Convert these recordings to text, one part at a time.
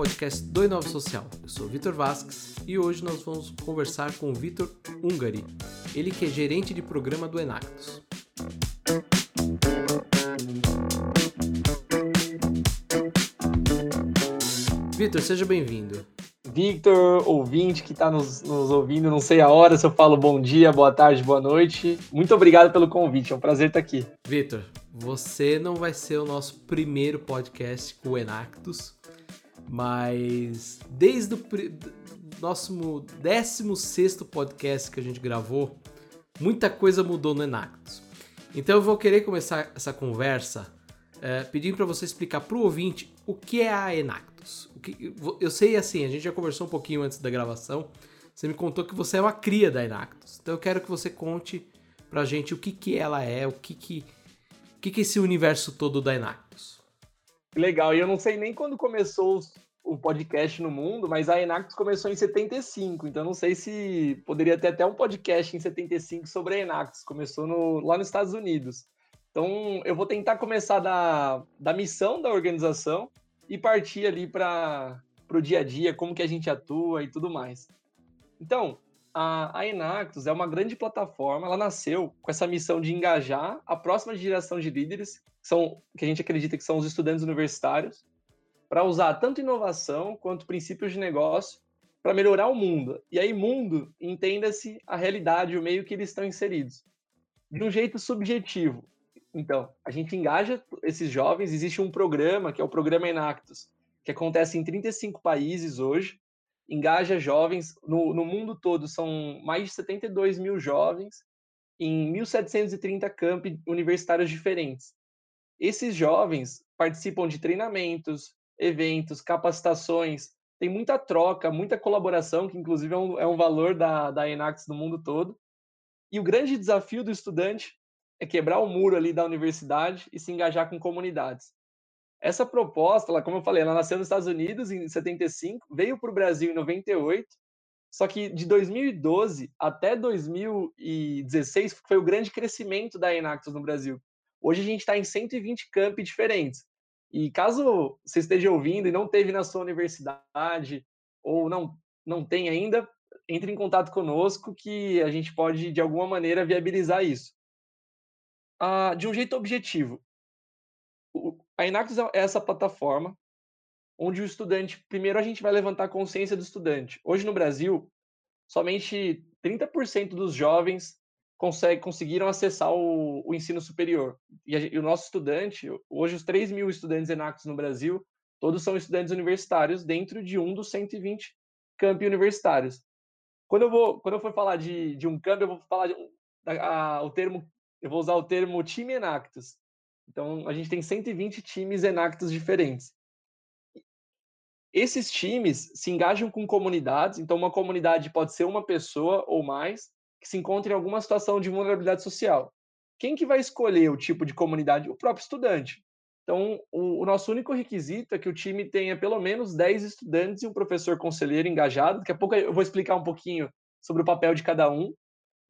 podcast do Inova Social. Eu sou o Vitor Vasques e hoje nós vamos conversar com o Vitor Ungari, ele que é gerente de programa do Enactus. Vitor, seja bem-vindo. Victor, ouvinte que está nos, nos, ouvindo, não sei a hora se eu falo bom dia, boa tarde, boa noite. Muito obrigado pelo convite, é um prazer estar aqui. Victor, você não vai ser o nosso primeiro podcast com o Enactus, mas desde o nosso 16 podcast que a gente gravou, muita coisa mudou no Enactus. Então eu vou querer começar essa conversa é, pedindo para você explicar para o ouvinte o que é a Enactus. O que, eu sei assim, a gente já conversou um pouquinho antes da gravação, você me contou que você é uma cria da Enactus. Então eu quero que você conte para a gente o que, que ela é, o que, que, o que, que é esse universo todo da Enactus. Legal, e eu não sei nem quando começou o podcast no mundo, mas a Enactus começou em 75, então não sei se poderia ter até um podcast em 75 sobre a Enactus, começou no, lá nos Estados Unidos. Então eu vou tentar começar da, da missão da organização e partir ali para o dia a dia, como que a gente atua e tudo mais. Então, a, a Enactus é uma grande plataforma, ela nasceu com essa missão de engajar a próxima geração de líderes, são, que a gente acredita que são os estudantes universitários, para usar tanto inovação quanto princípios de negócio para melhorar o mundo. E aí, mundo, entenda-se a realidade, o meio que eles estão inseridos. De um jeito subjetivo. Então, a gente engaja esses jovens, existe um programa, que é o Programa Enactus, que acontece em 35 países hoje, engaja jovens, no, no mundo todo são mais de 72 mil jovens, em 1.730 campi universitários diferentes. Esses jovens participam de treinamentos, eventos, capacitações, tem muita troca, muita colaboração, que inclusive é um, é um valor da, da Enax no mundo todo. E o grande desafio do estudante é quebrar o muro ali da universidade e se engajar com comunidades. Essa proposta, ela, como eu falei, ela nasceu nos Estados Unidos em 75, veio para o Brasil em 98, só que de 2012 até 2016 foi o grande crescimento da Enactus no Brasil. Hoje a gente está em 120 campi diferentes. E caso você esteja ouvindo e não teve na sua universidade ou não não tem ainda, entre em contato conosco que a gente pode de alguma maneira viabilizar isso. Ah, de um jeito objetivo. A Inactus é essa plataforma onde o estudante, primeiro a gente vai levantar a consciência do estudante. Hoje no Brasil, somente 30% dos jovens consegue, conseguiram acessar o, o ensino superior. E, a, e, o nosso estudante, hoje os 3 mil estudantes Enactus no Brasil, todos são estudantes universitários dentro de um dos 120 campi universitários. Quando eu vou, quando eu for falar de, de um campo, eu vou falar de, a, a, o termo, eu vou usar o termo time Enactus. Então, a gente tem 120 times Enactus diferentes. Esses times se engajam com comunidades, então uma comunidade pode ser uma pessoa ou mais, que se encontra em alguma situação de vulnerabilidade social. Quem que vai escolher o tipo de comunidade? O próprio estudante. Então, o, o, nosso único requisito é que o time tenha pelo menos 10 estudantes e um professor conselheiro engajado. Daqui a pouco eu vou explicar um pouquinho sobre o papel de cada um.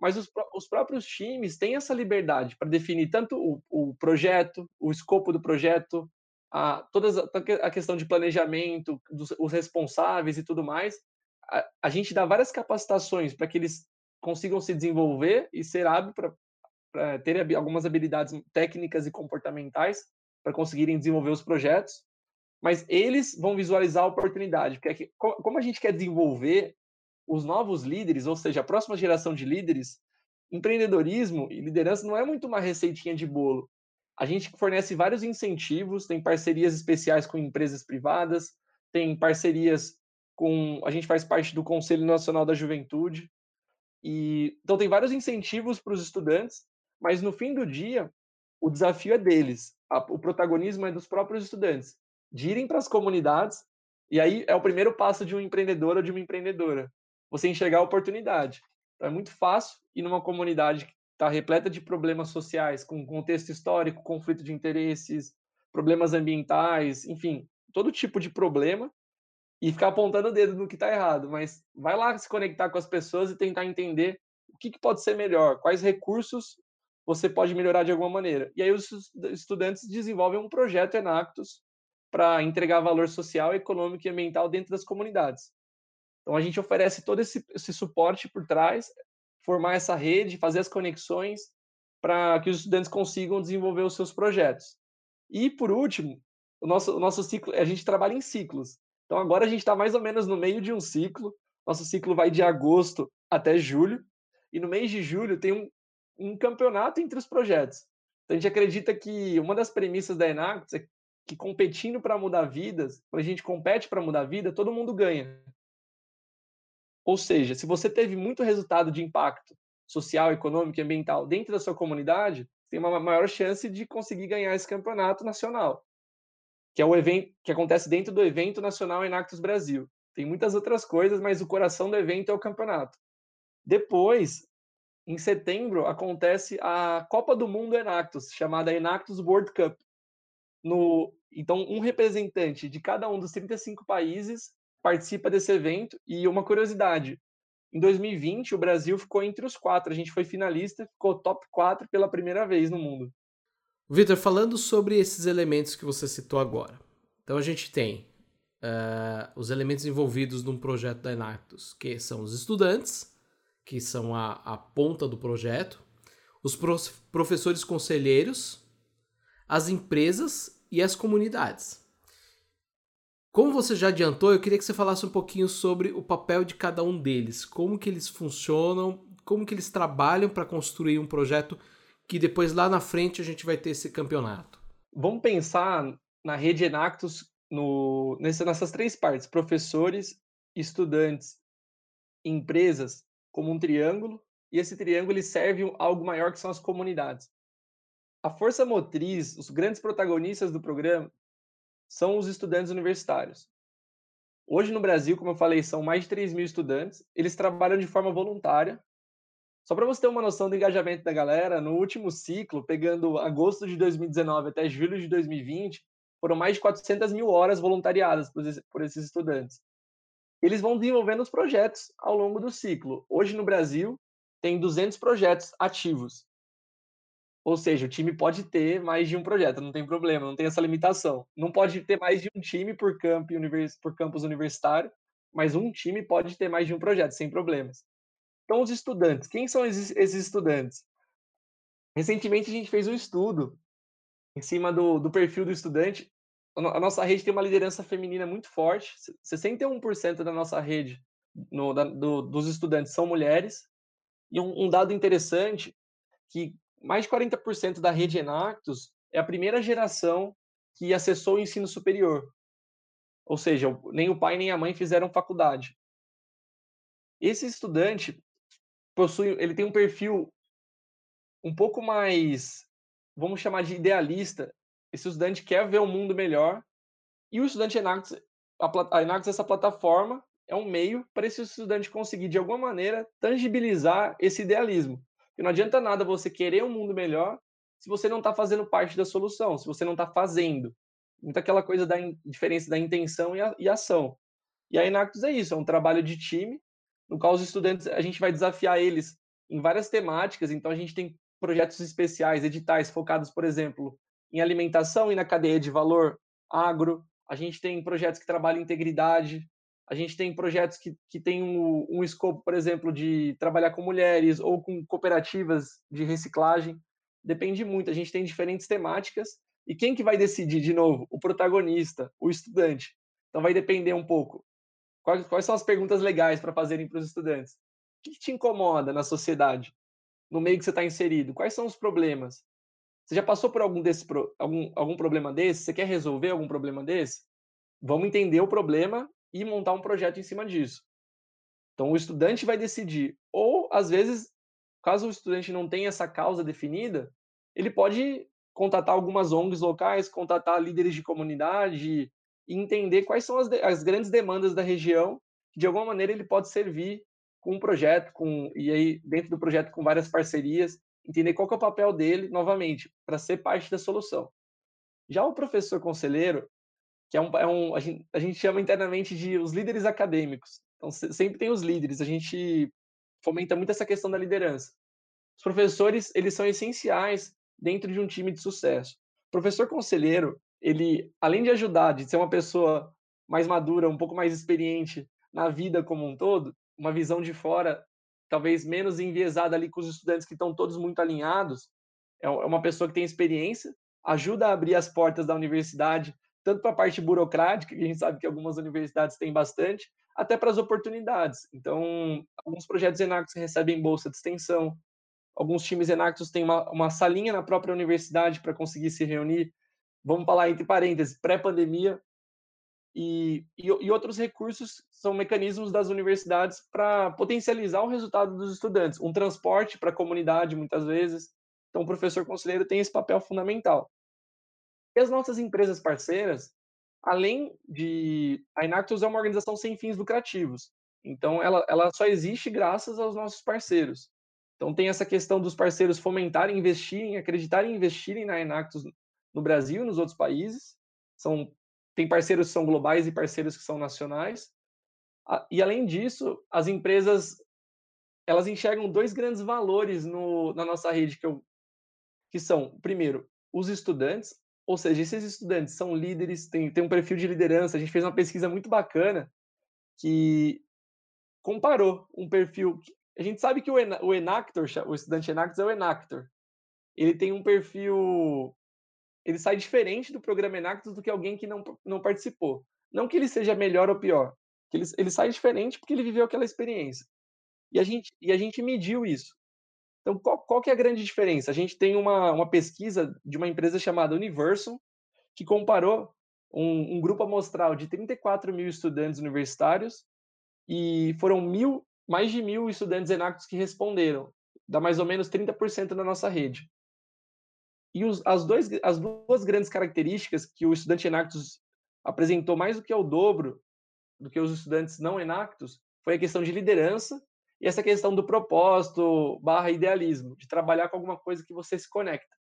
Mas os, os próprios times têm essa liberdade para definir tanto o, o, projeto, o escopo do projeto, a, toda a questão de planejamento, dos, os responsáveis e tudo mais. A, a gente dá várias capacitações para que eles consigam se desenvolver e ser hábil para ter algumas habilidades técnicas e comportamentais para conseguirem desenvolver os projetos, mas eles vão visualizar a oportunidade, porque é como a gente quer desenvolver os novos líderes, ou seja, a próxima geração de líderes, empreendedorismo e liderança não é muito uma receitinha de bolo. A gente fornece vários incentivos, tem parcerias especiais com empresas privadas, tem parcerias com. A gente faz parte do Conselho Nacional da Juventude, e, então, tem vários incentivos para os estudantes, mas no fim do dia, o desafio é deles. A, o protagonismo é dos próprios estudantes, de irem para as comunidades, e aí é o primeiro passo de um empreendedor ou de uma empreendedora, você enxergar a oportunidade. Então, é muito fácil ir numa comunidade que está repleta de problemas sociais, com contexto histórico, conflito de interesses, problemas ambientais, enfim, todo tipo de problema, e ficar apontando o dedo no que está errado, mas vai lá se conectar com as pessoas e tentar entender o que, que, pode ser melhor, quais recursos você pode melhorar de alguma maneira. E aí os estudantes desenvolvem um projeto Enactus para entregar valor social, econômico e ambiental dentro das comunidades. Então a gente oferece todo esse, esse suporte por trás, formar essa rede, fazer as conexões para que os estudantes consigam desenvolver os seus projetos. E por último, o nosso, o nosso ciclo, a gente trabalha em ciclos. Então agora a gente está mais ou menos no meio de um ciclo. Nosso ciclo vai de agosto até julho. E no mês de julho tem um, um campeonato entre os projetos. Então a gente acredita que uma das premissas da Enactus é que competindo para mudar vidas, quando a gente compete para mudar vida, todo mundo ganha. Ou seja, se você teve muito resultado de impacto social, econômico e ambiental dentro da sua comunidade, tem uma maior chance de conseguir ganhar esse campeonato nacional, que é o evento que acontece dentro do evento nacional Enactus Brasil. Tem muitas outras coisas, mas o coração do evento é o campeonato. Depois, em setembro, acontece a Copa do Mundo Enactus, chamada Enactus World Cup. No, então, um representante de cada um dos 35 países participa desse evento. E uma curiosidade: em 2020, o Brasil ficou entre os quatro. A gente foi finalista, ficou top 4 pela primeira vez no mundo. Vitor, falando sobre esses elementos que você citou agora. Então, a gente tem uh, os elementos envolvidos num projeto da Enactus, que são os estudantes, que são a, a ponta do projeto, os professores conselheiros, as empresas e as comunidades. Como você já adiantou, eu queria que você falasse um pouquinho sobre o papel de cada um deles, como que eles funcionam, como que eles trabalham para construir um projeto que depois lá na frente a gente vai ter esse campeonato. Vamos pensar na rede Enactus no, nessas três partes: professores, estudantes, empresas, como um triângulo, e esse triângulo serve algo maior que são as comunidades. A força motriz, os grandes protagonistas do programa são os estudantes universitários. Hoje no Brasil, como eu falei, são mais de 3 mil estudantes. Eles trabalham de forma voluntária. Só para você ter uma noção do engajamento da galera, no último ciclo, pegando agosto de 2019 até julho de 2020, foram mais de 400 mil horas voluntariadas por esses estudantes. Eles vão desenvolvendo os projetos ao longo do ciclo. Hoje no Brasil, tem 200 projetos ativos. Ou seja, o time pode ter mais de um projeto, não tem problema, não tem essa limitação. Não pode ter mais de um time por, por campus universitário, mas um time pode ter mais de um projeto, sem problemas. Então, os estudantes, quem são esses, estudantes? Recentemente, a gente fez um estudo em cima do, do perfil do estudante. A nossa rede tem uma liderança feminina muito forte, 61% da nossa rede no, da, do, dos estudantes são mulheres. E um, um dado interessante que mais de 40% da rede Enactus é a primeira geração que acessou o ensino superior. Ou seja, nem o pai nem a mãe fizeram faculdade. Esse estudante possui, ele tem um perfil um pouco mais, vamos chamar de idealista. Esse estudante quer ver um mundo melhor e o estudante Enactus, a, a Enactus essa plataforma é um meio para esse estudante conseguir de alguma maneira tangibilizar esse idealismo. Porque não adianta nada você querer um mundo melhor se você não está fazendo parte da solução, se você não está fazendo. Muito aquela coisa da diferença da intenção e, a, e ação. E a Inactus é isso, é um trabalho de time, no qual os estudantes, a gente vai desafiar eles em várias temáticas, então a gente tem projetos especiais, editais focados, por exemplo, em alimentação e na cadeia de valor agro, a gente tem projetos que trabalham integridade, a gente tem projetos que, que têm um, um escopo, por exemplo, de trabalhar com mulheres ou com cooperativas de reciclagem. Depende muito. A gente tem diferentes temáticas. E quem que vai decidir, de novo? O protagonista, o estudante. Então vai depender um pouco. Quais, quais são as perguntas legais para fazerem para os estudantes? O que, te incomoda na sociedade? No meio que você está inserido? Quais são os problemas? Você já passou por algum, desse, algum, algum problema desse? Você quer resolver algum problema desse? Vamos entender o problema e montar um projeto em cima disso. Então, o estudante vai decidir, ou às vezes, caso o estudante não tenha essa causa definida, ele pode contatar algumas ONGs locais, contatar líderes de comunidade e entender quais são as, as grandes demandas da região, que de alguma maneira ele pode servir com um projeto, com e aí dentro do projeto com várias parcerias, entender qual é o papel dele, novamente, para ser parte da solução. Já o professor conselheiro, que é um, é um a, gente, a gente chama internamente de os líderes acadêmicos. Então, sempre tem os líderes, a gente fomenta muito essa questão da liderança. Os professores, eles são essenciais dentro de um time de sucesso. O professor conselheiro, ele, além de ajudar, de ser uma pessoa mais madura, um pouco mais experiente na vida como um todo, uma visão de fora, talvez menos enviesada ali com os estudantes que estão todos muito alinhados, é, é uma pessoa que tem experiência, ajuda a abrir as portas da universidade, tanto para a parte burocrática, que a gente sabe que algumas universidades têm bastante, até para as oportunidades. Então, alguns projetos Enactus recebem bolsa de extensão, alguns times Enactus têm uma, uma salinha na própria universidade para conseguir se reunir, vamos falar entre parênteses, pré-pandemia, e, e, e, outros recursos são mecanismos das universidades para potencializar o resultado dos estudantes. Um transporte para a comunidade, muitas vezes. Então, o professor conselheiro tem esse papel fundamental. E as nossas empresas parceiras, além de. A Inactus é uma organização sem fins lucrativos. Então, ela, ela só existe graças aos nossos parceiros. Então, tem essa questão dos parceiros fomentarem, investirem, acreditarem e investirem na Inactus no Brasil nos outros países. São tem parceiros que são globais e parceiros que são nacionais. E além disso, as empresas elas enxergam dois grandes valores no, na nossa rede que, eu, que são, primeiro, os estudantes, ou seja, esses estudantes são líderes, têm, têm um perfil de liderança. A gente fez uma pesquisa muito bacana que comparou um perfil. A gente sabe que o Enactor, o estudante Enactor é o Enactor. Ele tem um perfil ele sai diferente do programa Enactus do que alguém que não, não participou. Não que ele seja melhor ou pior, que ele, ele sai diferente porque ele viveu aquela experiência. E a gente, e a gente mediu isso. Então, qual, qual que é a grande diferença? A gente tem uma, uma pesquisa de uma empresa chamada Universal, que comparou um, um grupo amostral de 34 mil estudantes universitários e foram mil, mais de mil estudantes Enactus que responderam, dá mais ou menos 30% da nossa rede. E os, as, dois, as duas grandes características que o estudante Enactus apresentou mais do que o dobro do que os estudantes não Enactus foi a questão de liderança e essa questão do propósito barra idealismo, de trabalhar com alguma coisa que você se conecta.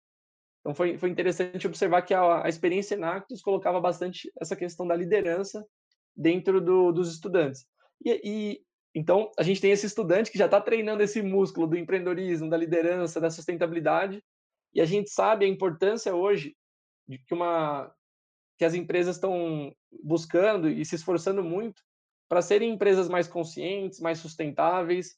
Então foi, foi interessante observar que a, a experiência Enactus colocava bastante essa questão da liderança dentro do, dos estudantes. E, e, então a gente tem esse estudante que já está treinando esse músculo do empreendedorismo, da liderança, da sustentabilidade, e a gente sabe a importância hoje de que uma que as empresas estão buscando e se esforçando muito para serem empresas mais conscientes, mais sustentáveis.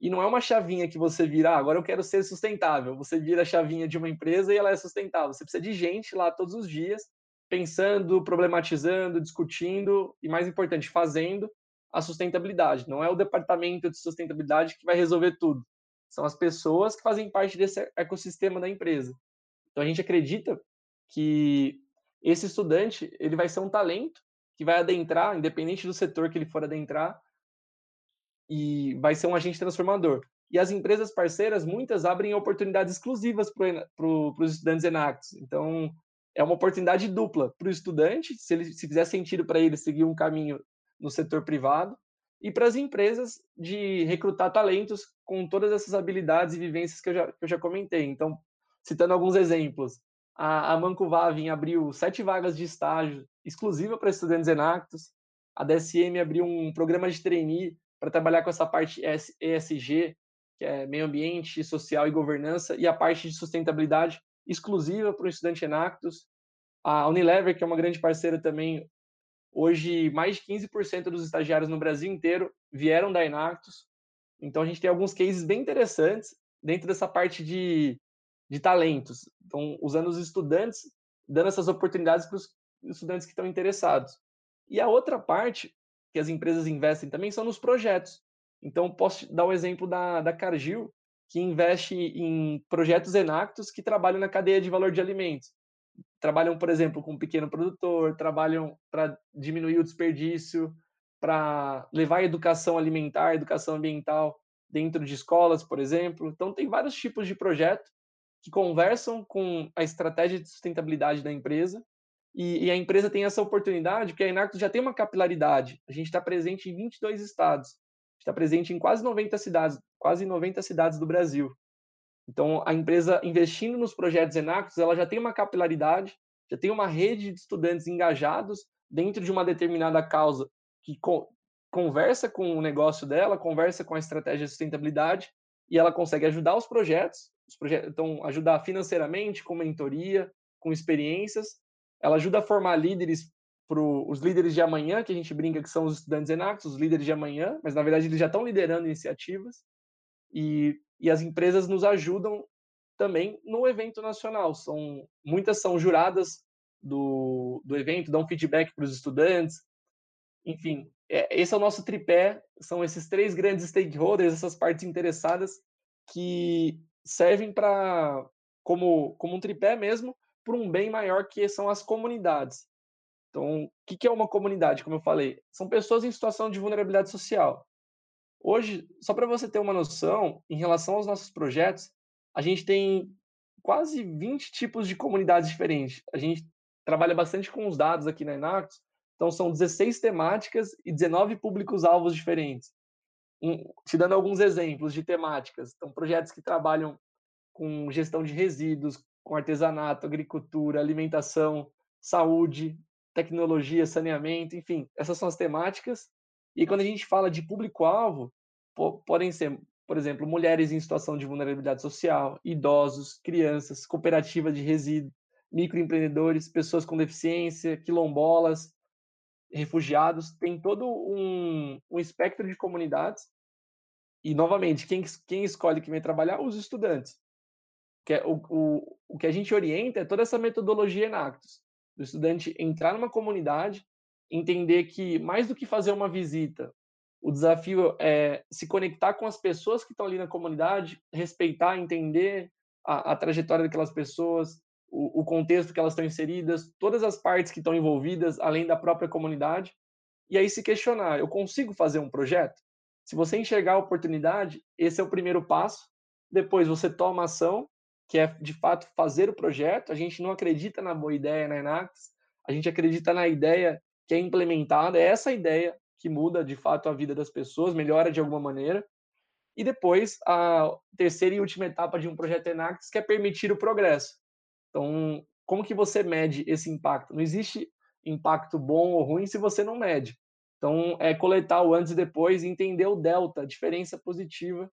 E não é uma chavinha que você vira, ah, agora eu quero ser sustentável. Você vira a chavinha de uma empresa e ela é sustentável. Você precisa de gente lá todos os dias, pensando, problematizando, discutindo e, mais importante, fazendo a sustentabilidade. Não é o departamento de sustentabilidade que vai resolver tudo. São as pessoas que fazem parte desse ecossistema da empresa. Então a gente acredita que esse estudante ele vai ser um talento que vai adentrar, independente do setor que ele for adentrar, e vai ser um agente transformador. E as empresas parceiras, muitas abrem oportunidades exclusivas para os estudantes Enactus. Então, é uma oportunidade dupla para o estudante, se ele se fizer sentido para ele seguir um caminho no setor privado, e para as empresas de recrutar talentos com todas essas habilidades e vivências que eu já, que eu já comentei. Então, citando alguns exemplos, a, a Manco Vavin abriu sete vagas de estágio exclusiva para estudantes Enactus, a DSM abriu um programa de trainee para trabalhar com essa parte ESG, que é meio ambiente, social e governança, e a parte de sustentabilidade exclusiva para o estudante Enactus. A Unilever, que é uma grande parceira também, Hoje, mais de 15% dos estagiários no Brasil inteiro vieram da Enactus. Então, a gente tem alguns cases bem interessantes dentro dessa parte de, de talentos. Então, usando os estudantes, dando essas oportunidades para os estudantes que estão interessados. E a outra parte que as empresas investem também são nos projetos. Então, posso dar o um exemplo da, da Cargill, que investe em projetos Enactus que trabalham na cadeia de valor de alimentos trabalham, por exemplo, com um pequeno produtor, trabalham para diminuir o desperdício, para levar educação alimentar, educação ambiental dentro de escolas, por exemplo. Então, tem vários tipos de projeto que conversam com a estratégia de sustentabilidade da empresa e, e a empresa tem essa oportunidade, porque a Enactus já tem uma capilaridade. A gente está presente em 22 estados, está presente em quase 90 cidades, quase 90 cidades do Brasil. Então, a empresa investindo nos projetos Enactus, ela já tem uma capilaridade, já tem uma rede de estudantes engajados dentro de uma determinada causa que co conversa com o negócio dela, conversa com a estratégia de sustentabilidade e ela consegue ajudar os projetos, os projetos então ajudar financeiramente, com mentoria, com experiências, ela ajuda a formar líderes para os líderes de amanhã, que a gente brinca que são os estudantes Enactus, os líderes de amanhã, mas na verdade eles já estão liderando iniciativas. E, e as empresas nos ajudam também no evento nacional. São muitas são juradas do, do evento, dão feedback para os estudantes. Enfim, é, esse é o nosso tripé. São esses três grandes stakeholders, essas partes interessadas que servem para como como um tripé mesmo para um bem maior que são as comunidades. Então, o que é uma comunidade? Como eu falei, são pessoas em situação de vulnerabilidade social. Hoje, só para você ter uma noção, em relação aos nossos projetos, a gente tem quase 20 tipos de comunidades diferentes. A gente trabalha bastante com os dados aqui na Enactus, então são 16 temáticas e 19 públicos-alvos diferentes. Te dando alguns exemplos de temáticas. Então, projetos que trabalham com gestão de resíduos, com artesanato, agricultura, alimentação, saúde, tecnologia, saneamento, enfim, essas são as temáticas. E quando a gente fala de público-alvo, podem ser, por exemplo, mulheres em situação de vulnerabilidade social, idosos, crianças, cooperativa de resíduos, microempreendedores, pessoas com deficiência, quilombolas, refugiados, tem todo um, um espectro de comunidades. E, novamente, quem, quem escolhe que vem trabalhar? Os estudantes. Que é o, o, o que a gente orienta é toda essa metodologia Enactus do estudante entrar numa comunidade, entender que mais do que fazer uma visita, o desafio é se conectar com as pessoas que estão ali na comunidade, respeitar, entender a, a trajetória daquelas pessoas, o, o, contexto que elas estão inseridas, todas as partes que estão envolvidas, além da própria comunidade, e aí se questionar: eu consigo fazer um projeto? Se você enxergar a oportunidade, esse é o primeiro passo. Depois você toma ação que é de fato fazer o projeto. A gente não acredita na boa ideia na Enax, a gente acredita na ideia que é implementada, é essa ideia que muda de fato a vida das pessoas, melhora de alguma maneira. E depois, a terceira e última etapa de um projeto Enax, que é permitir o progresso. Então, como que você mede esse impacto? Não existe impacto bom ou ruim se você não mede. Então, é coletar o antes e depois entender o delta, a diferença positiva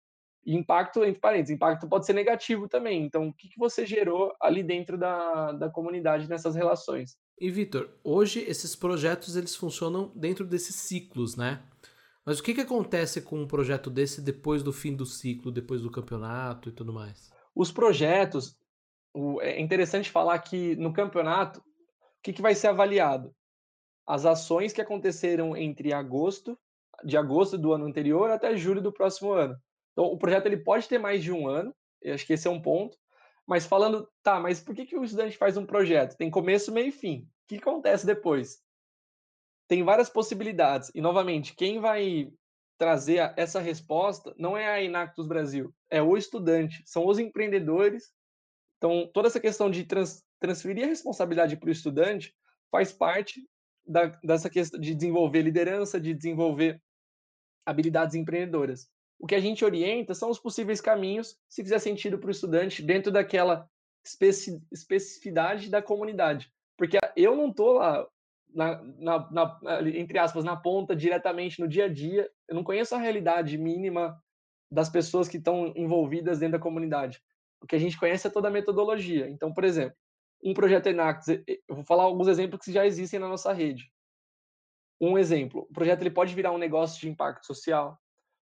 e impacto, entre parênteses, impacto pode ser negativo também. Então, o que, que você gerou ali dentro da, da comunidade nessas relações? E, Vitor, hoje esses projetos eles funcionam dentro desses ciclos, né? Mas o que, que acontece com um projeto desse depois do fim do ciclo, depois do campeonato e tudo mais? Os projetos, é interessante falar que no campeonato, o que, que vai ser avaliado? As ações que aconteceram entre agosto, de agosto do ano anterior até julho do próximo ano. Então, o projeto ele pode ter mais de um ano, eu acho que esse é um ponto. Mas falando, tá, mas por que, que o estudante faz um projeto? Tem começo, meio e fim. O que acontece depois? Tem várias possibilidades. E, novamente, quem vai trazer essa resposta não é a Inactus Brasil, é o estudante, são os empreendedores. Então, toda essa questão de trans, transferir a responsabilidade para o estudante faz parte da, dessa questão de desenvolver liderança, de desenvolver habilidades empreendedoras. O que a gente orienta são os possíveis caminhos, se fizer sentido para o estudante, dentro daquela especi especificidade da comunidade. Porque eu não estou lá, na, na, na, entre aspas, na ponta, diretamente no dia a dia, eu não conheço a realidade mínima das pessoas que estão envolvidas dentro da comunidade. O que a gente conhece é toda a metodologia. Então, por exemplo, um projeto Enactus, eu vou falar alguns exemplos que já existem na nossa rede. Um exemplo, o projeto ele pode virar um negócio de impacto social,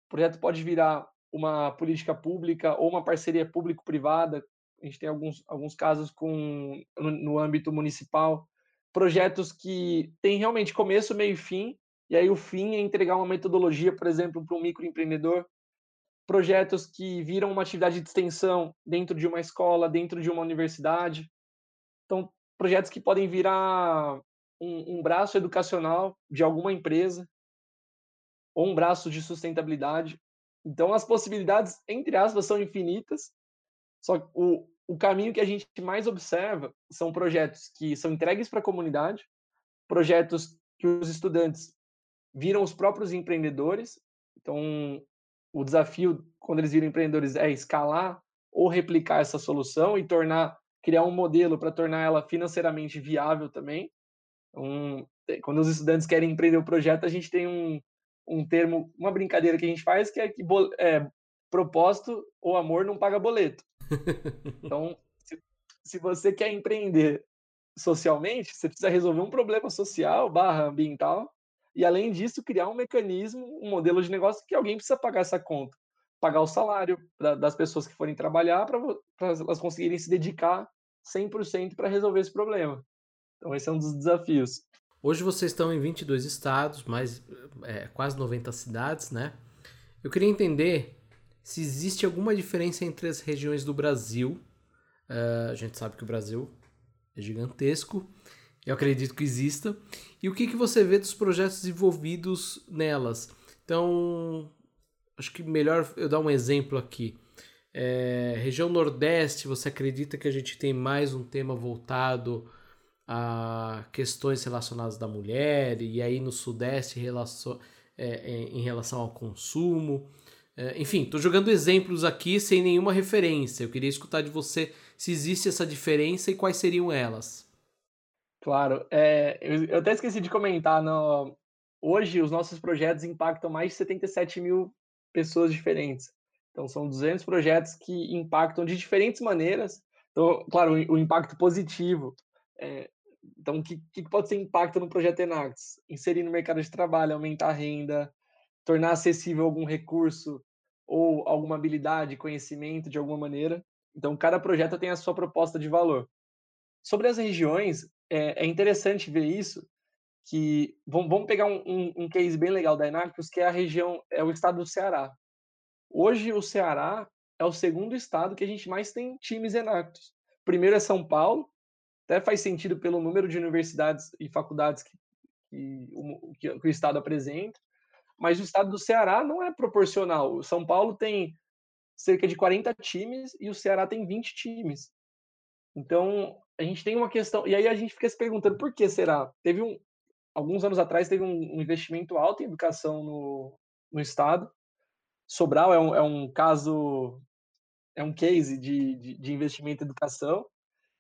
o projeto pode virar uma política pública ou uma parceria público-privada. A gente tem alguns, alguns casos com, no, no âmbito municipal. Projetos que têm realmente começo, meio e fim, e aí o fim é entregar uma metodologia, por exemplo, para um microempreendedor. Projetos que viram uma atividade de extensão dentro de uma escola, dentro de uma universidade. Então, projetos que podem virar um, um braço educacional de alguma empresa ou um braço de sustentabilidade. Então, as possibilidades, entre aspas, são infinitas. Só que o, o caminho que a gente mais observa são projetos que são entregues para a comunidade, projetos que os estudantes viram os próprios empreendedores. Então, o desafio, quando eles viram empreendedores, é escalar ou replicar essa solução e tornar, criar um modelo para tornar ela financeiramente viável também. Então, quando os estudantes querem empreender o projeto, a gente tem um, um termo, uma brincadeira que a gente faz, que é que é, propósito ou amor não paga boleto. Então, se, se você quer empreender socialmente, você precisa resolver um problema social barra ambiental, e além disso, criar um mecanismo, um modelo de negócio que alguém precisa pagar essa conta. Pagar o salário das pessoas que forem trabalhar para elas conseguirem se dedicar 100% para resolver esse problema. Então, esse é um dos desafios. Hoje vocês estão em 22 estados, mais é, quase 90 cidades, né? Eu queria entender se existe alguma diferença entre as regiões do Brasil. Uh, a gente sabe que o Brasil é gigantesco, eu acredito que exista. E o que, que você vê dos projetos envolvidos nelas? Então, acho que melhor eu dar um exemplo aqui. É, região Nordeste, você acredita que a gente tem mais um tema voltado a questões relacionadas da mulher, e aí no Sudeste é, é, em relação ao consumo. É, enfim, estou jogando exemplos aqui sem nenhuma referência. Eu queria escutar de você se existe essa diferença e quais seriam elas. Claro, é, eu, eu, até esqueci de comentar. No, hoje, os nossos projetos impactam mais de 77 mil pessoas diferentes. Então, são 200 projetos que impactam de diferentes maneiras. Então, claro, o, o impacto positivo é, então, o que, que pode ser impacto no projeto Enactus? Inserir no mercado de trabalho, aumentar a renda, tornar acessível algum recurso ou alguma habilidade, conhecimento de alguma maneira. Então, cada projeto tem a sua proposta de valor. Sobre as regiões, é, é interessante ver isso, que vamos, pegar um, um, um, case bem legal da Enactus, que é a região, é o estado do Ceará. Hoje, o Ceará é o segundo estado que a gente mais tem times Enactus. Primeiro é São Paulo, até faz sentido pelo número de universidades e faculdades que, que, o, que o Estado apresenta, mas o Estado do Ceará não é proporcional. O São Paulo tem cerca de 40 times e o Ceará tem 20 times. Então, a gente tem uma questão. E aí a gente fica se perguntando por que será? Teve um. Alguns anos atrás teve um, investimento alto em educação no, no Estado. Sobral é um, é um caso, é um case de, de, de investimento em educação.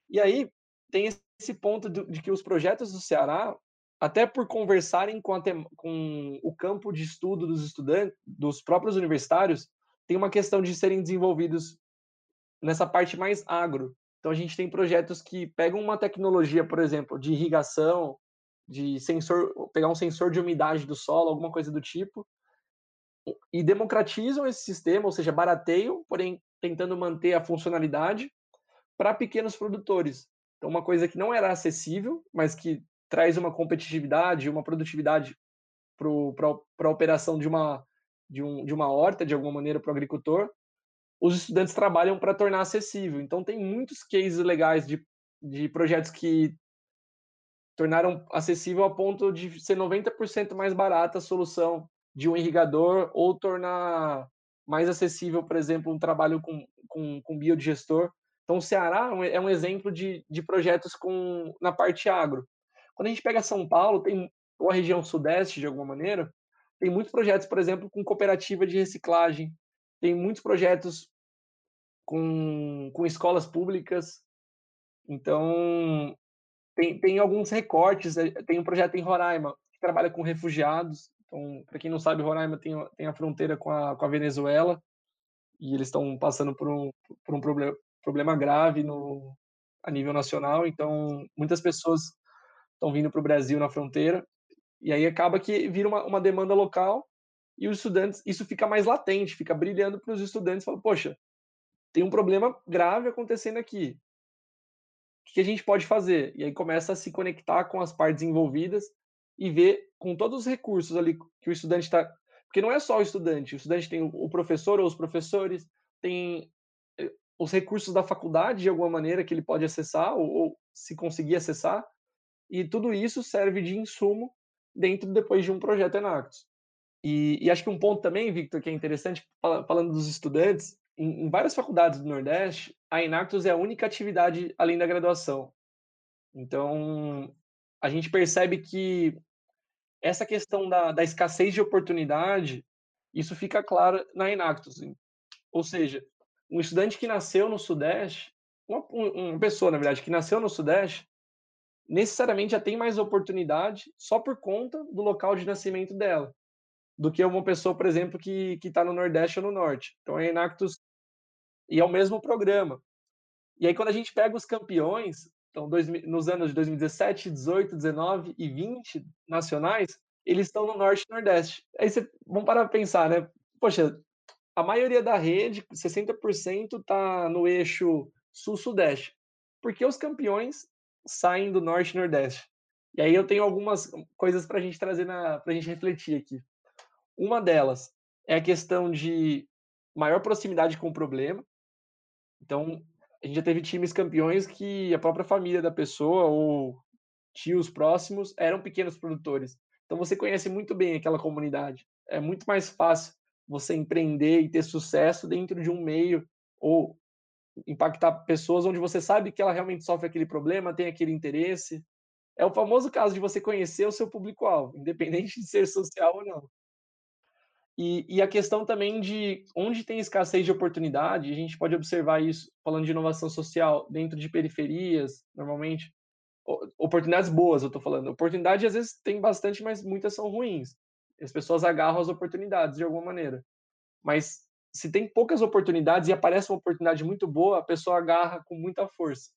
E aí, tem esse ponto de que os projetos do Ceará, até por conversarem com, com o campo de estudo dos estudantes, dos próprios universitários, tem uma questão de serem desenvolvidos nessa parte mais agro. Então a gente tem projetos que pegam uma tecnologia, por exemplo, de irrigação, de sensor, pegar um sensor de umidade do solo, alguma coisa do tipo, e democratizam esse sistema, ou seja, barateiam, porém tentando manter a funcionalidade para pequenos produtores. Então, uma coisa que não era acessível, mas que traz uma competitividade, uma produtividade para a operação de uma, de, um, de uma horta, de alguma maneira, para o agricultor, os estudantes trabalham para tornar acessível. Então, tem muitos cases legais de, de projetos que tornaram acessível a ponto de ser 90% mais barata a solução de um irrigador ou tornar mais acessível, por exemplo, um trabalho com, com, com biodigestor então, o Ceará é um exemplo de, de projetos com, na parte agro. Quando a gente pega São Paulo, tem, ou a região sudeste, de alguma maneira, tem muitos projetos, por exemplo, com cooperativa de reciclagem, tem muitos projetos com, com escolas públicas. Então, tem, tem alguns recortes. Eh, tem um projeto em Roraima que trabalha com refugiados. Então, para quem não sabe, Roraima tem, tem a fronteira com a, com a Venezuela e eles estão passando por um, por um problema, problema grave no, a nível nacional, então muitas pessoas estão vindo para o Brasil na fronteira, e aí acaba que vira uma, uma demanda local, e os estudantes, isso fica mais latente, fica brilhando para os estudantes, falam, poxa, tem um problema grave acontecendo aqui, o que a gente pode fazer? E aí começa a se conectar com as partes envolvidas e ver com todos os recursos ali que o estudante está. Porque não é só o estudante, o estudante tem o professor ou os professores, tem os recursos da faculdade de alguma maneira que ele pode acessar ou, ou se conseguir acessar e tudo isso serve de insumo dentro depois de um projeto Enactus. E, e acho que um ponto também, Victor, que é interessante, falando dos estudantes, em, em várias faculdades do Nordeste, a Enactus é a única atividade além da graduação. Então, a gente percebe que essa questão da, da escassez de oportunidade, isso fica claro na Enactus. Ou seja, um estudante que nasceu no Sudeste, uma, uma pessoa, na verdade, que nasceu no Sudeste, necessariamente já tem mais oportunidade só por conta do local de nascimento dela, do que uma pessoa, por exemplo, que está no Nordeste ou no Norte. Então, a Enactus, e é o mesmo programa. E aí, quando a gente pega os campeões, então dois, nos anos de 2017, 18, 19 e 20 nacionais, eles estão no Norte e Nordeste. Aí você, vamos parar para pensar, né? Poxa, a maioria da rede, 60%, está no eixo Sul-Sudeste. Porque os campeões saem do Norte e Nordeste. E aí eu tenho algumas coisas para a gente trazer para a gente refletir aqui. Uma delas é a questão de maior proximidade com o problema. Então, a gente já teve times campeões que a própria família da pessoa ou tios próximos eram pequenos produtores. Então, você conhece muito bem aquela comunidade. É muito mais fácil você empreender e ter sucesso dentro de um meio ou impactar pessoas onde você sabe que ela realmente sofre aquele problema, tem aquele interesse. É o famoso caso de você conhecer o seu público-alvo, independente de ser social ou não. E, e, a questão também de onde tem escassez de oportunidade, a gente pode observar isso falando de inovação social dentro de periferias, normalmente. Oportunidades boas, eu estou falando. Oportunidade às vezes tem bastante, mas muitas são ruins. As pessoas agarram as oportunidades de alguma maneira. Mas se tem poucas oportunidades e aparece uma oportunidade muito boa, a pessoa agarra com muita força.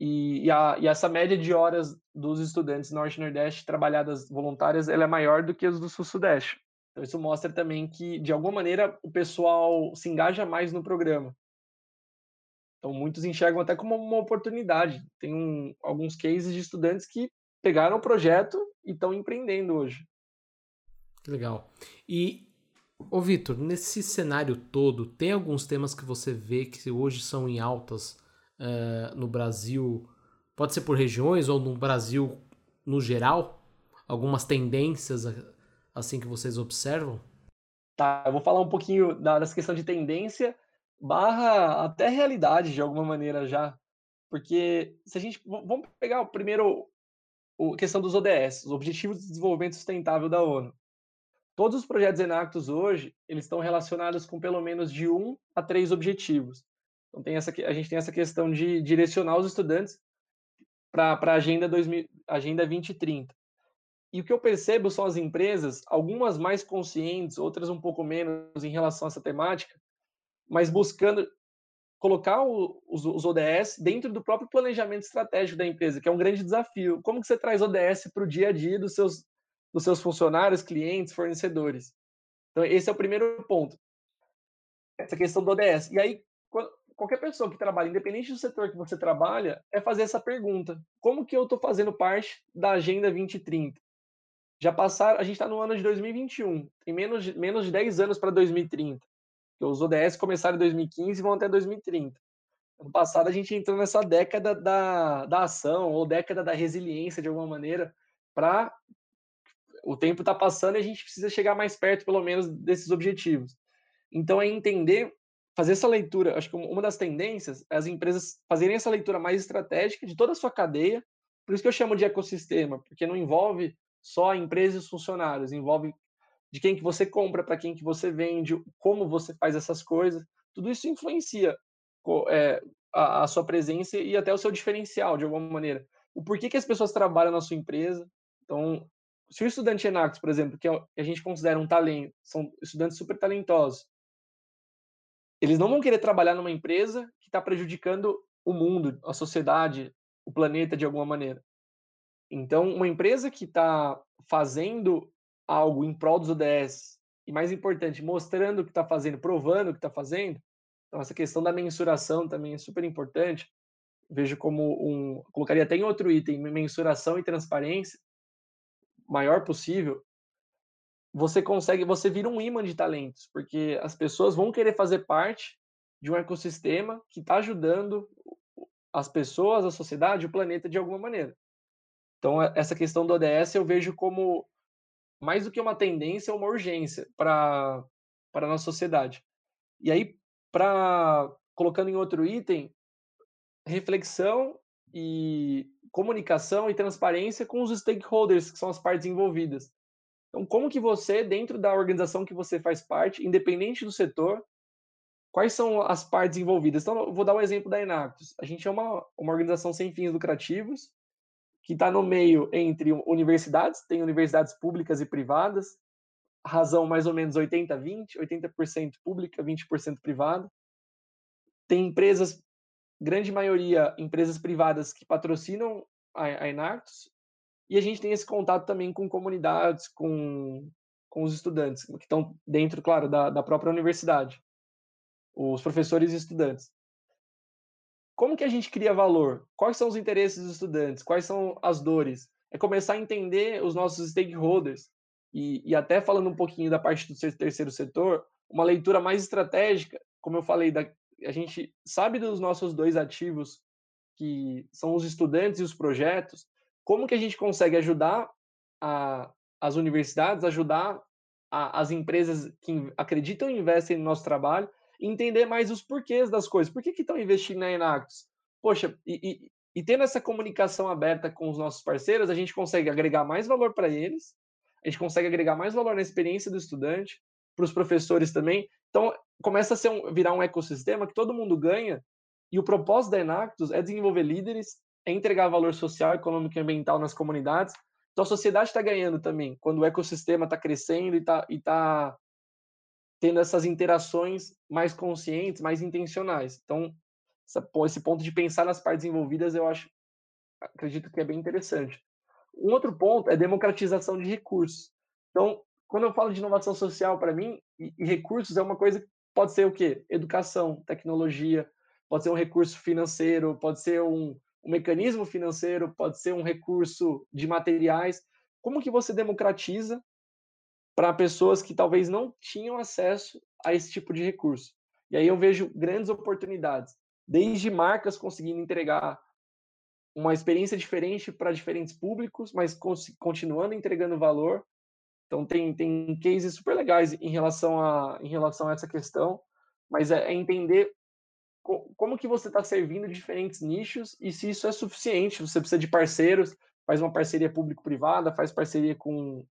E, e, a, e essa média de horas dos estudantes Norte e Nordeste trabalhadas voluntárias ela é maior do que as do Sul-Sudeste. Então, isso mostra também que, de alguma maneira, o pessoal se engaja mais no programa. Então, muitos enxergam até como uma oportunidade. Tem um, alguns cases de estudantes que pegaram o projeto e estão empreendendo hoje. Que legal. E, ô Vitor, nesse cenário todo, tem alguns temas que você vê que hoje são em altas uh, no Brasil? Pode ser por regiões ou no Brasil no geral? Algumas tendências assim que vocês observam? Tá, eu vou falar um pouquinho da, dessa questão de tendência barra até realidade de alguma maneira já. Porque se a gente. Vamos pegar o primeiro a questão dos ODS, os Objetivos de Desenvolvimento Sustentável da ONU. Todos os projetos Enactus hoje, eles estão relacionados com pelo menos de um a três objetivos. Então tem essa, a gente tem essa questão de direcionar os estudantes para a agenda, agenda 2030. E o que eu percebo são as empresas, algumas mais conscientes, outras um pouco menos em relação a essa temática, mas buscando colocar o, os, os, ODS dentro do próprio planejamento estratégico da empresa, que é um grande desafio. Como que você traz ODS para o dia a dia dos seus, dos seus funcionários, clientes, fornecedores? Então, esse é o primeiro ponto. Essa questão do ODS. E aí, qualquer pessoa que trabalha, independente do setor que você trabalha, é fazer essa pergunta: como que eu estou fazendo parte da Agenda 2030? já passaram, a gente está no ano de 2021, tem menos menos de 10 anos para 2030. Os ODS começaram em 2015 e vão até 2030. Ano passado a gente entrou nessa década da, da ação, ou década da resiliência, de alguma maneira, para o tempo está passando e a gente precisa chegar mais perto, pelo menos, desses objetivos. Então, é entender, fazer essa leitura. Acho que uma das tendências é as empresas fazerem essa leitura mais estratégica de toda a sua cadeia. Por isso que eu chamo de ecossistema, porque não envolve só empresas e funcionários, envolve de quem que você compra, para quem que você vende, como você faz essas coisas. Tudo isso influencia é, a, a, sua presença e até o seu diferencial, de alguma maneira. O porquê que as pessoas trabalham na sua empresa. Então, se o estudante Enactus, por exemplo, que é a gente considera um talento, são estudantes super talentosos, eles não vão querer trabalhar numa empresa que está prejudicando o mundo, a sociedade, o planeta de alguma maneira. Então, uma empresa que está fazendo algo em prol dos ODS, e mais importante, mostrando o que está fazendo, provando o que está fazendo, então essa questão da mensuração também é super importante. Vejo como um. Colocaria até em outro item, mensuração e transparência, maior possível. Você consegue, você vira um imã de talentos, porque as pessoas vão querer fazer parte de um ecossistema que está ajudando as pessoas, a sociedade, o planeta de alguma maneira. Então, essa questão do ODS eu vejo como mais do que uma tendência, é uma urgência para a nossa sociedade. E aí, para colocando em outro item, reflexão e comunicação e transparência com os stakeholders, que são as partes envolvidas. Então, como que você, dentro da organização que você faz parte, independente do setor, quais são as partes envolvidas? Então, eu vou dar um exemplo da Enactus. A gente é uma, uma organização sem fins lucrativos, que está no meio entre universidades, tem universidades públicas e privadas, razão mais ou menos 80-20, 80%, 80 pública, 20% privada. Tem empresas grande maioria empresas privadas que patrocinam a, a Enactus, e a gente tem esse contato também com comunidades, com, com os estudantes, que estão dentro, claro, da, da própria universidade, os professores e estudantes. Como que a gente cria valor? Quais são os interesses dos estudantes? Quais são as dores? É começar a entender os nossos stakeholders, e, e até falando um pouquinho da parte do terceiro setor, uma leitura mais estratégica, como eu falei, da, a gente sabe dos nossos dois ativos, que são os estudantes e os projetos, como que a gente consegue ajudar a, as universidades, ajudar a, as empresas que acreditam e investem no nosso trabalho, entender mais os porquês das coisas. Por que estão investindo na Enactus? Poxa, e, e, e tendo essa comunicação aberta com os nossos parceiros, a gente consegue agregar mais valor para eles, a gente consegue agregar mais valor na experiência do estudante, para os professores também. Então, começa a ser um, virar um ecossistema que todo mundo ganha, e o propósito da Enactus é desenvolver líderes, é entregar valor social, econômico e ambiental nas comunidades. Então, a sociedade está ganhando também, quando o ecossistema está crescendo e está tá tendo essas interações mais conscientes, mais intencionais. Então, essa, esse ponto de pensar nas partes envolvidas, eu acho, acredito que é bem interessante. Um outro ponto é democratização de recursos. Então, quando eu falo de inovação social, para mim, e, e, recursos é uma coisa que pode ser o quê? Educação, tecnologia, pode ser um recurso financeiro, pode ser um, um mecanismo financeiro, pode ser um recurso de materiais. Como que você democratiza para pessoas que talvez não tinham acesso a esse tipo de recurso? E aí eu vejo grandes oportunidades, desde marcas conseguindo entregar uma experiência diferente para diferentes públicos, mas continuando entregando valor. Então tem, tem cases super legais em relação a, em relação a essa questão, mas é, é entender co, como que você está servindo diferentes nichos e se isso é suficiente. Você precisa de parceiros, faz uma parceria público-privada, faz parceria com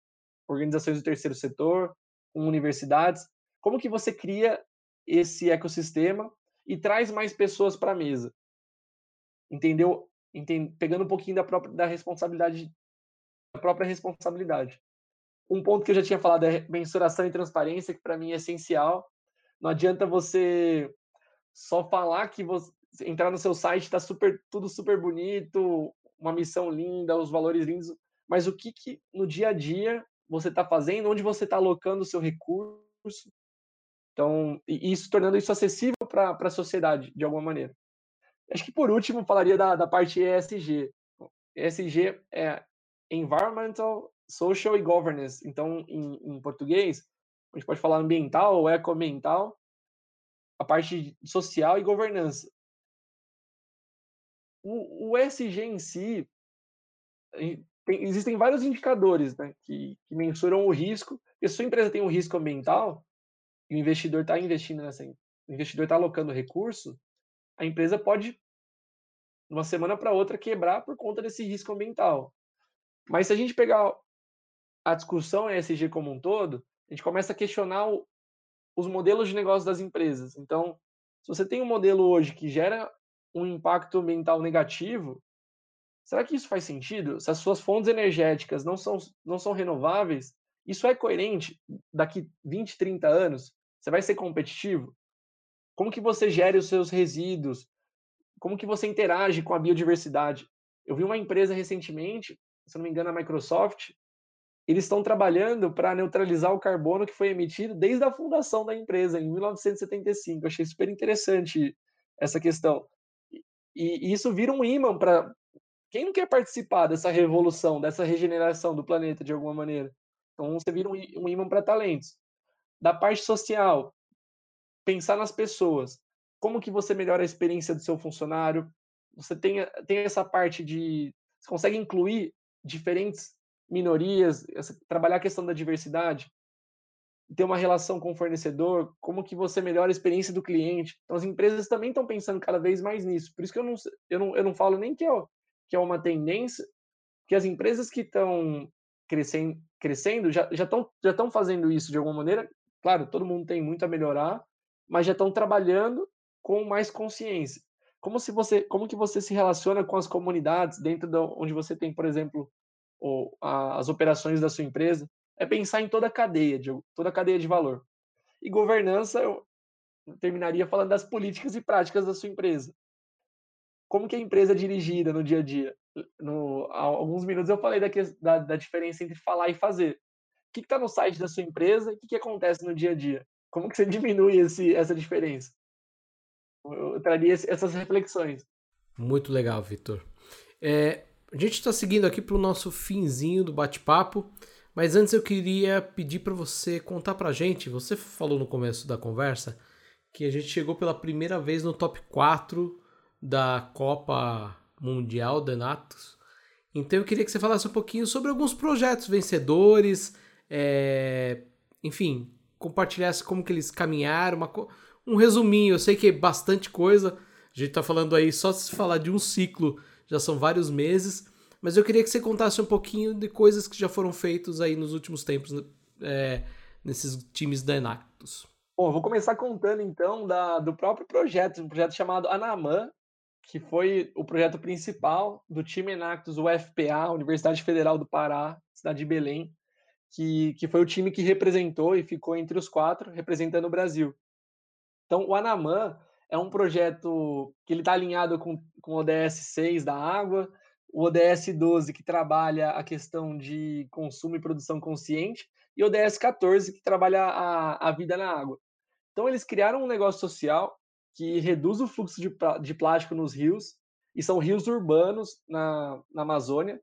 organizações do terceiro setor, com universidades. Como que você cria esse ecossistema e traz mais pessoas para a mesa? Entendeu? pegando um pouquinho da própria da responsabilidade da própria responsabilidade. Um ponto que eu já tinha falado é mensuração e transparência, que para mim é essencial. Não adianta você só falar que você entrar no seu site está super tudo super bonito, uma missão linda, os valores lindos, mas o que, que no dia a dia você está fazendo, onde você está alocando o seu recurso. Então, e isso tornando isso acessível para a sociedade de alguma maneira. Acho que por último falaria da, da parte ESG. ESG é Environmental, Social e Governance. Então, em, em português, a gente pode falar ambiental ou ecoambiental, a parte social e governança. O, o em si, tem, existem vários indicadores né, que, que, mensuram o risco. E se sua empresa tem um risco ambiental, e o investidor está investindo nessa, o investidor está alocando recurso, a empresa pode, de uma semana para outra, quebrar por conta desse risco ambiental. Mas se a gente pegar a discussão ESG como um todo, a gente começa a questionar o, os modelos de negócio das empresas. Então, se você tem um modelo hoje que gera um impacto ambiental negativo, será que isso faz sentido? Se as suas fontes energéticas não são, não são renováveis, isso é coerente daqui 20, 30 anos? Você vai ser competitivo? Como que você gere os seus resíduos? Como que você interage com a biodiversidade? Eu vi uma empresa recentemente, se não me engano, a Microsoft, eles estão trabalhando para neutralizar o carbono que foi emitido desde a fundação da empresa, em 1975. Eu achei super interessante essa questão. E, e isso vira um imã para. Quem não quer participar dessa revolução, dessa regeneração do planeta de alguma maneira? Então, você vira um, um imã para talentos. Da parte social, pensar nas pessoas. Como que você melhora a experiência do seu funcionário? Você tem, tem essa parte de... Você consegue incluir diferentes minorias, essa, trabalhar a questão da diversidade, ter uma relação com o fornecedor, como que você melhora a experiência do cliente. Então, as empresas também estão pensando cada vez mais nisso. Por isso que eu não, eu não, eu não falo nem que é, que é uma tendência, que as empresas que estão crescendo, crescendo já estão já já fazendo isso de alguma maneira. Claro, todo mundo tem muito a melhorar, mas já estão trabalhando com mais consciência. Como se você, como que você se relaciona com as comunidades dentro de onde você tem, por exemplo, ou as operações da sua empresa? É pensar em toda a cadeia de toda a cadeia de valor. E governança, eu terminaria falando das políticas e práticas da sua empresa. como que a empresa é dirigida no dia a dia. No, há alguns minutos eu falei da, da, da diferença entre falar e fazer. O que está no site da sua empresa? O que, que acontece no dia a dia? Como que você diminui esse, essa diferença? Eu traria essas reflexões. Muito legal, Vitor. É, a gente está seguindo aqui para o nosso finzinho do bate-papo, mas antes eu queria pedir para você contar para a gente. Você falou no começo da conversa que a gente chegou pela primeira vez no top 4 da Copa Mundial da Natos. Então eu queria que você falasse um pouquinho sobre alguns projetos vencedores, é, enfim, compartilhasse como que eles caminharam, uma, um resuminho. Eu sei que é bastante coisa. A gente está falando aí só se falar de um ciclo, já são vários meses. Mas eu queria que você contasse um pouquinho de coisas que já foram feitas aí nos últimos tempos é, nesses times da Enactus. Bom, vou começar contando então da, do próprio projeto, um projeto chamado Anamã, que foi o projeto principal do time Enactus UFPA, Universidade Federal do Pará, cidade de Belém, que, que foi o time que representou e ficou entre os quatro, representando o Brasil. Então, o Anamã é um projeto que ele está alinhado com, com o ODS 6 da água, o ODS 12, que trabalha a questão de consumo e produção consciente, e o ODS 14, que trabalha a, a vida na água. Então, eles criaram um negócio social que reduz o fluxo de, de plástico nos rios, e são rios urbanos na, na Amazônia,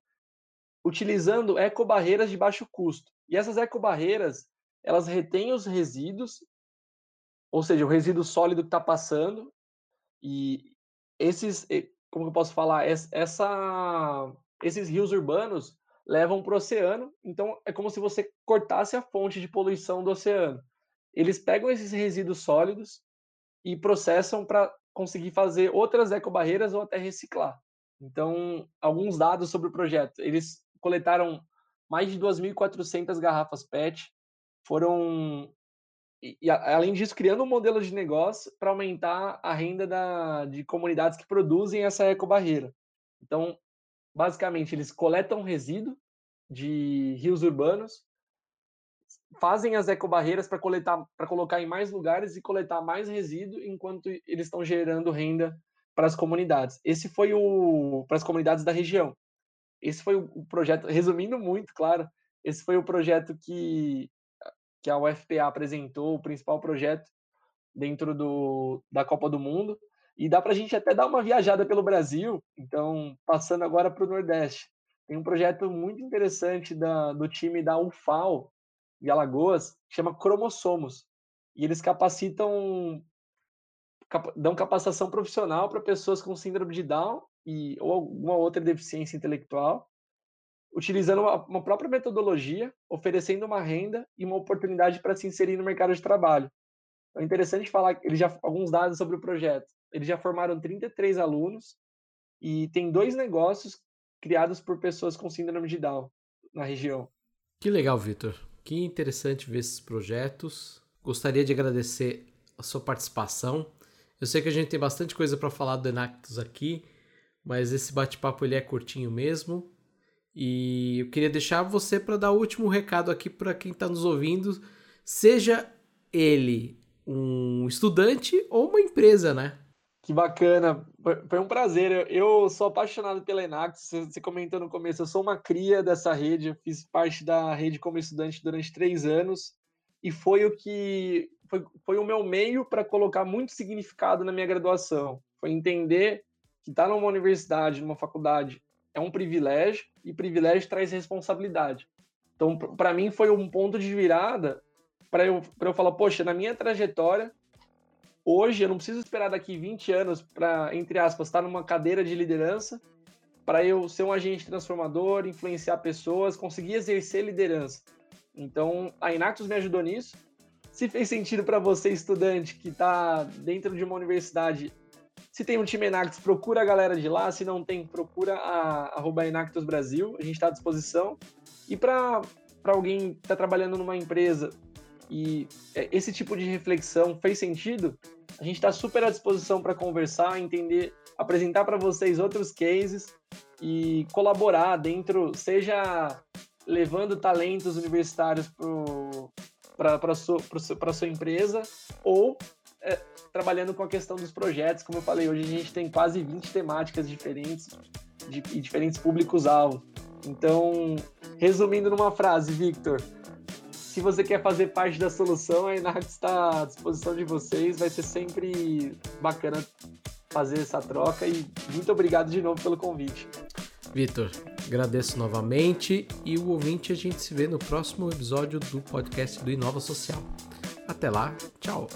utilizando ecobarreiras de baixo custo. E essas ecobarreiras, elas retêm os resíduos, ou seja, o resíduo sólido que está passando, e esses, como eu posso falar, essa, esses rios urbanos levam para o oceano, então é como se você cortasse a fonte de poluição do oceano. Eles pegam esses resíduos sólidos e processam para conseguir fazer outras ecobarreiras ou até reciclar. Então, alguns dados sobre o projeto. Eles coletaram mais de 2.400 garrafas PET, foram e, e, além disso criando um modelo de negócio para aumentar a renda da, de comunidades que produzem essa ecobarreira. Então, basicamente, eles coletam resíduo de rios urbanos, fazem as ecobarreiras para coletar, para colocar em mais lugares e coletar mais resíduo enquanto eles estão gerando renda para as comunidades. Esse foi o para as comunidades da região. Esse foi o projeto, resumindo muito, claro, esse foi o projeto que, que a UFPA apresentou, o principal projeto dentro do, da Copa do Mundo. E dá para a gente até dar uma viajada pelo Brasil, então, passando agora para o Nordeste. Tem um projeto muito interessante da, do time da UFAL, de Alagoas, que chama Cromossomos. E eles capacitam, cap, dão capacitação profissional para pessoas com síndrome de Down e, ou alguma outra deficiência intelectual, utilizando uma, uma própria metodologia, oferecendo uma renda e uma oportunidade para se inserir no mercado de trabalho. É interessante falar eles já alguns dados sobre o projeto. Eles já formaram 33 alunos e tem dois negócios criados por pessoas com síndrome de Down na região. Que legal, Vitor. Que interessante ver esses projetos. Gostaria de agradecer a sua participação. Eu sei que a gente tem bastante coisa para falar do Enactus aqui, mas esse bate-papo ele é curtinho mesmo. E eu queria deixar você para dar o último recado aqui para quem está nos ouvindo, seja ele um estudante ou uma empresa, né? Que bacana, foi um prazer. Eu sou apaixonado pela Enax. Você comentou no começo, eu sou uma cria dessa rede. Eu fiz parte da rede como estudante durante três anos e foi o que foi, foi o meu meio para colocar muito significado na minha graduação. Foi entender que estar tá numa universidade, numa faculdade, é um privilégio e privilégio traz responsabilidade. Então, para mim, foi um ponto de virada para eu, eu falar: poxa, na minha trajetória, hoje eu não preciso esperar daqui 20 anos para, entre aspas, estar numa cadeira de liderança para eu ser um agente transformador, influenciar pessoas, conseguir exercer liderança. Então, a Inactus me ajudou nisso. Se fez sentido para você, estudante, que está dentro de uma universidade se tem um time Enactus, procura a galera de lá. Se não tem, procura a arroba Enactus Brasil. A gente está à disposição. E para alguém que está trabalhando numa empresa e é, esse tipo de reflexão fez sentido, a gente está super à disposição para conversar, entender, apresentar para vocês outros cases e colaborar dentro, seja levando talentos universitários para a sua, sua empresa ou é, trabalhando com a questão dos projetos. Como eu falei, hoje a gente tem quase 20 temáticas diferentes de, e diferentes públicos-alvo. Então, resumindo numa frase, Victor, se você quer fazer parte da solução, a Enact está à disposição de vocês. Vai ser sempre bacana fazer essa troca e muito obrigado de novo pelo convite. Vitor, agradeço novamente e o ouvinte a gente se vê no próximo episódio do podcast do Inova Social. Até lá, tchau.